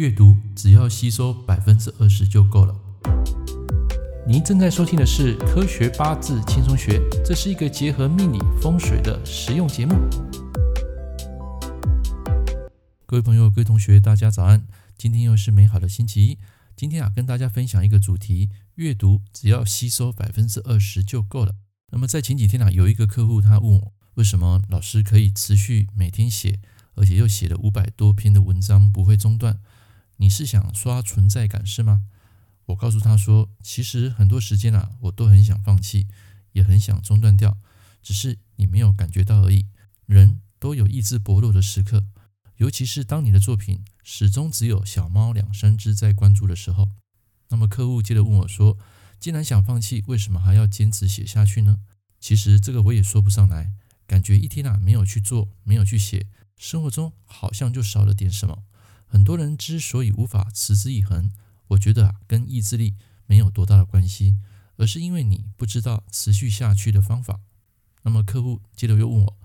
阅读只要吸收百分之二十就够了。您正在收听的是《科学八字轻松学》，这是一个结合命理风水的实用节目。各位朋友、各位同学，大家早安！今天又是美好的星期一。今天啊，跟大家分享一个主题：阅读只要吸收百分之二十就够了。那么在前几天啊，有一个客户他问我，为什么老师可以持续每天写，而且又写了五百多篇的文章不会中断？你是想刷存在感是吗？我告诉他说，其实很多时间啊，我都很想放弃，也很想中断掉，只是你没有感觉到而已。人都有意志薄弱的时刻。尤其是当你的作品始终只有小猫两三只在关注的时候，那么客户接着问我说：“既然想放弃，为什么还要坚持写下去呢？”其实这个我也说不上来，感觉一天啊没有去做，没有去写，生活中好像就少了点什么。很多人之所以无法持之以恒，我觉得啊跟意志力没有多大的关系，而是因为你不知道持续下去的方法。那么客户接着又问我：“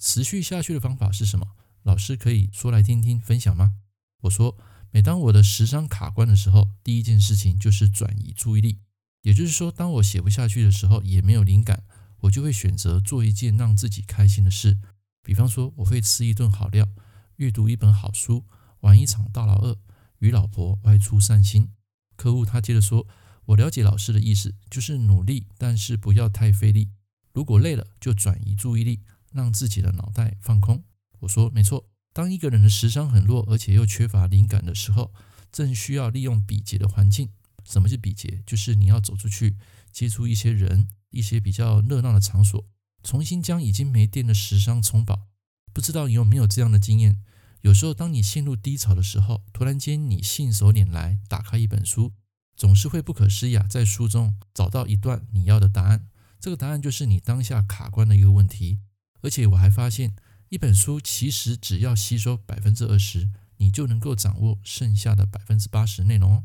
持续下去的方法是什么？”老师可以说来听听分享吗？我说，每当我的时商卡关的时候，第一件事情就是转移注意力。也就是说，当我写不下去的时候，也没有灵感，我就会选择做一件让自己开心的事。比方说，我会吃一顿好料，阅读一本好书，玩一场大老二，与老婆外出散心。客户他接着说，我了解老师的意思，就是努力，但是不要太费力。如果累了，就转移注意力，让自己的脑袋放空。我说没错，当一个人的时商很弱，而且又缺乏灵感的时候，正需要利用比劫的环境。什么是比劫？就是你要走出去，接触一些人，一些比较热闹的场所，重新将已经没电的时商充饱。不知道你有没有这样的经验？有时候当你陷入低潮的时候，突然间你信手拈来，打开一本书，总是会不可思议啊，在书中找到一段你要的答案。这个答案就是你当下卡关的一个问题。而且我还发现。一本书其实只要吸收百分之二十，你就能够掌握剩下的百分之八十内容哦。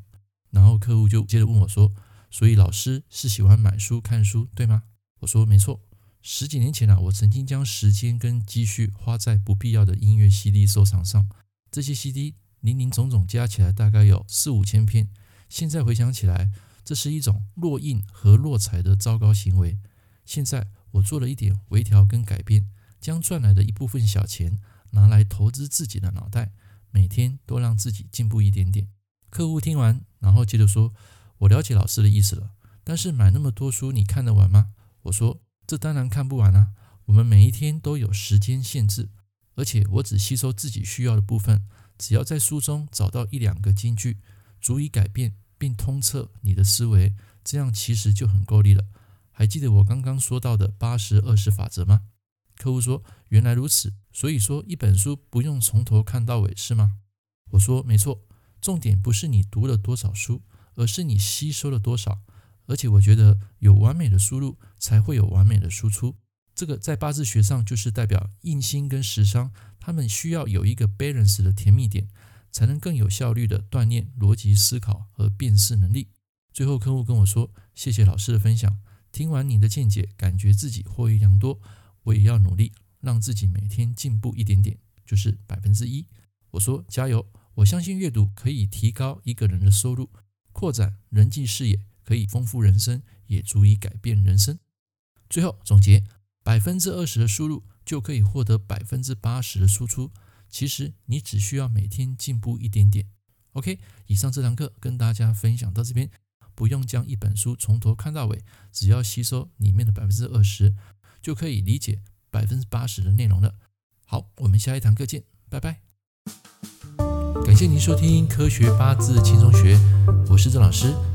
然后客户就接着问我说：“所以老师是喜欢买书看书，对吗？”我说：“没错。十几年前啊，我曾经将时间跟积蓄花在不必要的音乐 CD 收藏上，这些 CD 零零总总加起来大概有四五千片。现在回想起来，这是一种落印和落彩的糟糕行为。现在我做了一点微调跟改变。”将赚来的一部分小钱拿来投资自己的脑袋，每天都让自己进步一点点。客户听完，然后接着说：“我了解老师的意思了，但是买那么多书，你看得完吗？”我说：“这当然看不完啊，我们每一天都有时间限制，而且我只吸收自己需要的部分。只要在书中找到一两个金句，足以改变并通彻你的思维，这样其实就很够力了。还记得我刚刚说到的八十二十法则吗？”客户说：“原来如此，所以说一本书不用从头看到尾，是吗？”我说：“没错，重点不是你读了多少书，而是你吸收了多少。而且我觉得有完美的输入，才会有完美的输出。这个在八字学上就是代表印星跟食伤，他们需要有一个 balance 的甜蜜点，才能更有效率的锻炼逻辑思考和辨识能力。”最后，客户跟我说：“谢谢老师的分享，听完你的见解，感觉自己获益良多。”我也要努力，让自己每天进步一点点，就是百分之一。我说加油！我相信阅读可以提高一个人的收入，扩展人际视野，可以丰富人生，也足以改变人生。最后总结：百分之二十的输入就可以获得百分之八十的输出。其实你只需要每天进步一点点。OK，以上这堂课跟大家分享到这边，不用将一本书从头看到尾，只要吸收里面的百分之二十。就可以理解百分之八十的内容了。好，我们下一堂课见，拜拜。感谢您收听《科学八字轻松学》，我是郑老师。